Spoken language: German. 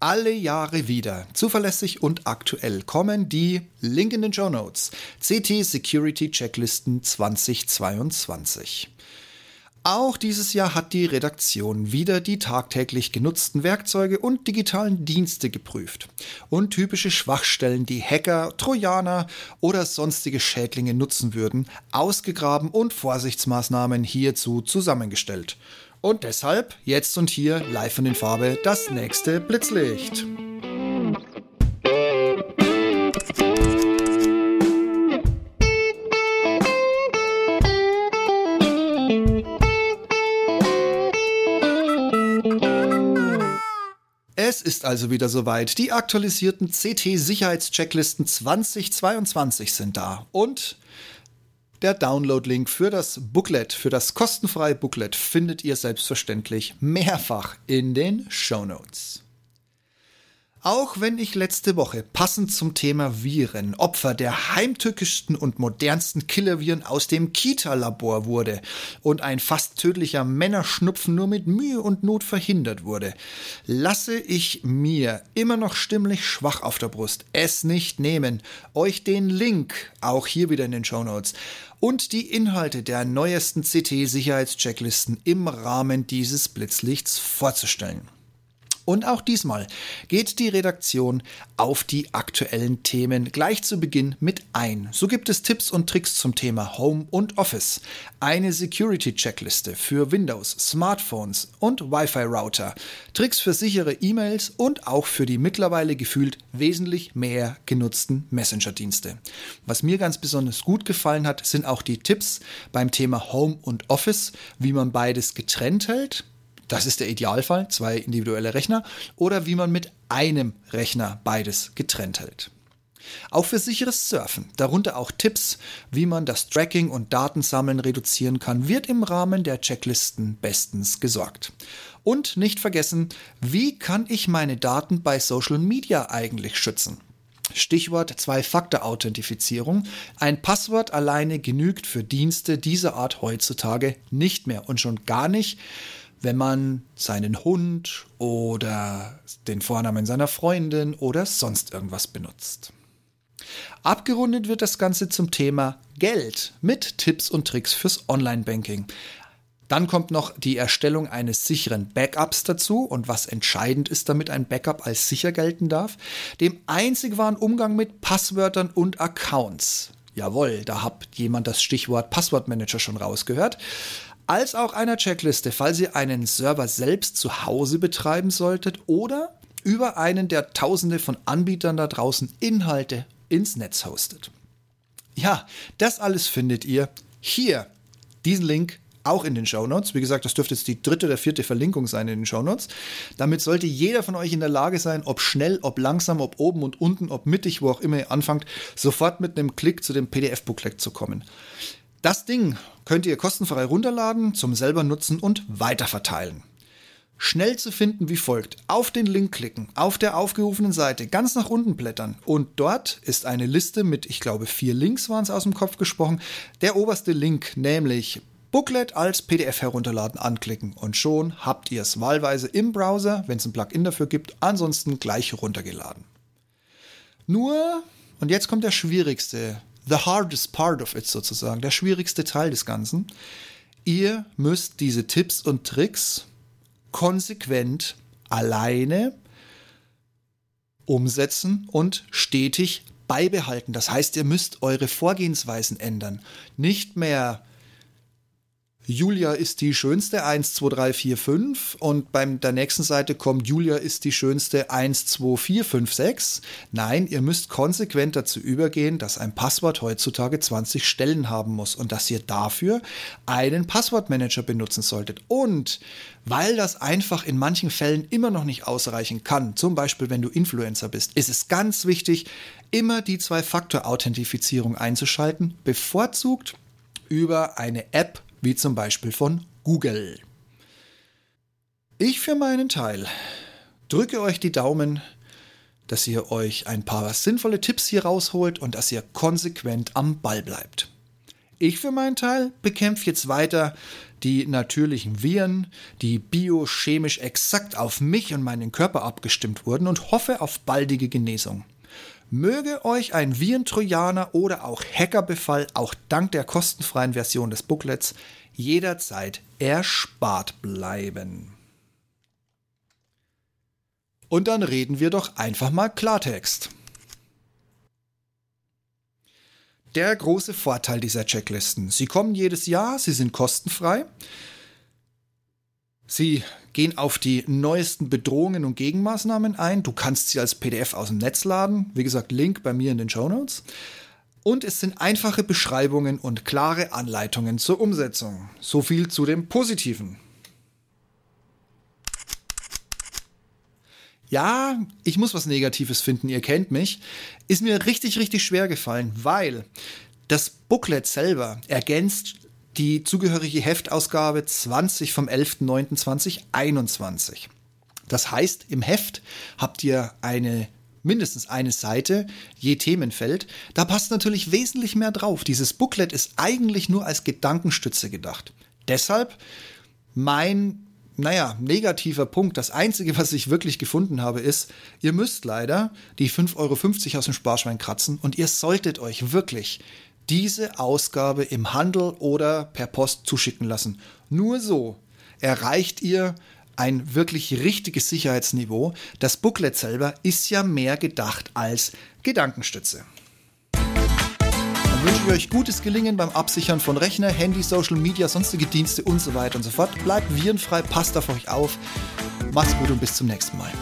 Alle Jahre wieder, zuverlässig und aktuell, kommen die Link in den Show Notes CT Security Checklisten 2022. Auch dieses Jahr hat die Redaktion wieder die tagtäglich genutzten Werkzeuge und digitalen Dienste geprüft und typische Schwachstellen, die Hacker, Trojaner oder sonstige Schädlinge nutzen würden, ausgegraben und Vorsichtsmaßnahmen hierzu zusammengestellt. Und deshalb jetzt und hier live und in Farbe das nächste Blitzlicht. Es ist also wieder soweit. Die aktualisierten CT-Sicherheitschecklisten 2022 sind da. Und der Download-Link für das Booklet, für das kostenfreie Booklet, findet ihr selbstverständlich mehrfach in den Show Notes. Auch wenn ich letzte Woche passend zum Thema Viren Opfer der heimtückischsten und modernsten Killerviren aus dem Kita-Labor wurde und ein fast tödlicher Männerschnupfen nur mit Mühe und Not verhindert wurde, lasse ich mir immer noch stimmlich schwach auf der Brust. Es nicht nehmen, euch den Link, auch hier wieder in den Show Notes, und die Inhalte der neuesten CT-Sicherheitschecklisten im Rahmen dieses Blitzlichts vorzustellen. Und auch diesmal geht die Redaktion auf die aktuellen Themen gleich zu Beginn mit ein. So gibt es Tipps und Tricks zum Thema Home und Office, eine Security-Checkliste für Windows, Smartphones und Wi-Fi-Router, Tricks für sichere E-Mails und auch für die mittlerweile gefühlt wesentlich mehr genutzten Messenger-Dienste. Was mir ganz besonders gut gefallen hat, sind auch die Tipps beim Thema Home und Office, wie man beides getrennt hält das ist der Idealfall, zwei individuelle Rechner, oder wie man mit einem Rechner beides getrennt hält. Auch für sicheres Surfen, darunter auch Tipps, wie man das Tracking und Datensammeln reduzieren kann, wird im Rahmen der Checklisten bestens gesorgt. Und nicht vergessen, wie kann ich meine Daten bei Social Media eigentlich schützen? Stichwort Zwei-Faktor-Authentifizierung. Ein Passwort alleine genügt für Dienste dieser Art heutzutage nicht mehr und schon gar nicht wenn man seinen Hund oder den Vornamen seiner Freundin oder sonst irgendwas benutzt. Abgerundet wird das Ganze zum Thema Geld mit Tipps und Tricks fürs Online-Banking. Dann kommt noch die Erstellung eines sicheren Backups dazu und was entscheidend ist, damit ein Backup als sicher gelten darf. Dem einzig wahren Umgang mit Passwörtern und Accounts. Jawohl, da hat jemand das Stichwort Passwortmanager schon rausgehört als auch einer Checkliste, falls ihr einen Server selbst zu Hause betreiben solltet oder über einen der Tausende von Anbietern da draußen Inhalte ins Netz hostet. Ja, das alles findet ihr hier. Diesen Link auch in den Show Notes. Wie gesagt, das dürfte jetzt die dritte oder vierte Verlinkung sein in den Show Notes. Damit sollte jeder von euch in der Lage sein, ob schnell, ob langsam, ob oben und unten, ob mittig, wo auch immer ihr anfangt, sofort mit einem Klick zu dem PDF-Booklet zu kommen. Das Ding könnt ihr kostenfrei runterladen, zum selber nutzen und weiterverteilen. Schnell zu finden wie folgt. Auf den Link klicken, auf der aufgerufenen Seite ganz nach unten blättern und dort ist eine Liste mit, ich glaube, vier Links waren es aus dem Kopf gesprochen. Der oberste Link, nämlich Booklet als PDF herunterladen, anklicken und schon habt ihr es wahlweise im Browser, wenn es ein Plugin dafür gibt, ansonsten gleich runtergeladen. Nur, und jetzt kommt der schwierigste the hardest part of it sozusagen, der schwierigste Teil des Ganzen. Ihr müsst diese Tipps und Tricks konsequent alleine umsetzen und stetig beibehalten. Das heißt, ihr müsst eure Vorgehensweisen ändern. Nicht mehr Julia ist die schönste 1, 2, 3, 4, 5 und beim der nächsten Seite kommt Julia ist die schönste 1, 2, 4, 5, 6. Nein, ihr müsst konsequent dazu übergehen, dass ein Passwort heutzutage 20 Stellen haben muss und dass ihr dafür einen Passwortmanager benutzen solltet. Und weil das einfach in manchen Fällen immer noch nicht ausreichen kann, zum Beispiel wenn du Influencer bist, ist es ganz wichtig, immer die Zwei-Faktor-Authentifizierung einzuschalten, bevorzugt über eine App wie zum Beispiel von Google. Ich für meinen Teil drücke euch die Daumen, dass ihr euch ein paar sinnvolle Tipps hier rausholt und dass ihr konsequent am Ball bleibt. Ich für meinen Teil bekämpfe jetzt weiter die natürlichen Viren, die biochemisch exakt auf mich und meinen Körper abgestimmt wurden und hoffe auf baldige Genesung. Möge euch ein Virentrojaner oder auch Hackerbefall auch dank der kostenfreien Version des Booklets jederzeit erspart bleiben. Und dann reden wir doch einfach mal Klartext. Der große Vorteil dieser Checklisten. Sie kommen jedes Jahr, sie sind kostenfrei. Sie gehen auf die neuesten Bedrohungen und Gegenmaßnahmen ein. Du kannst sie als PDF aus dem Netz laden. Wie gesagt, Link bei mir in den Show Notes. Und es sind einfache Beschreibungen und klare Anleitungen zur Umsetzung. So viel zu dem Positiven. Ja, ich muss was Negatives finden, ihr kennt mich. Ist mir richtig, richtig schwer gefallen, weil das Booklet selber ergänzt die zugehörige Heftausgabe 20 vom 11.09.2021. Das heißt, im Heft habt ihr eine mindestens eine Seite je Themenfeld. Da passt natürlich wesentlich mehr drauf. Dieses Booklet ist eigentlich nur als Gedankenstütze gedacht. Deshalb mein naja, negativer Punkt. Das Einzige, was ich wirklich gefunden habe, ist, ihr müsst leider die 5,50 Euro aus dem Sparschwein kratzen und ihr solltet euch wirklich diese Ausgabe im Handel oder per Post zuschicken lassen. Nur so erreicht ihr ein wirklich richtiges Sicherheitsniveau. Das Booklet selber ist ja mehr gedacht als Gedankenstütze. Dann wünsche ich euch gutes Gelingen beim Absichern von Rechner, Handy, Social Media, sonstige Dienste und so weiter und so fort. Bleibt virenfrei, passt auf euch auf. Macht's gut und bis zum nächsten Mal.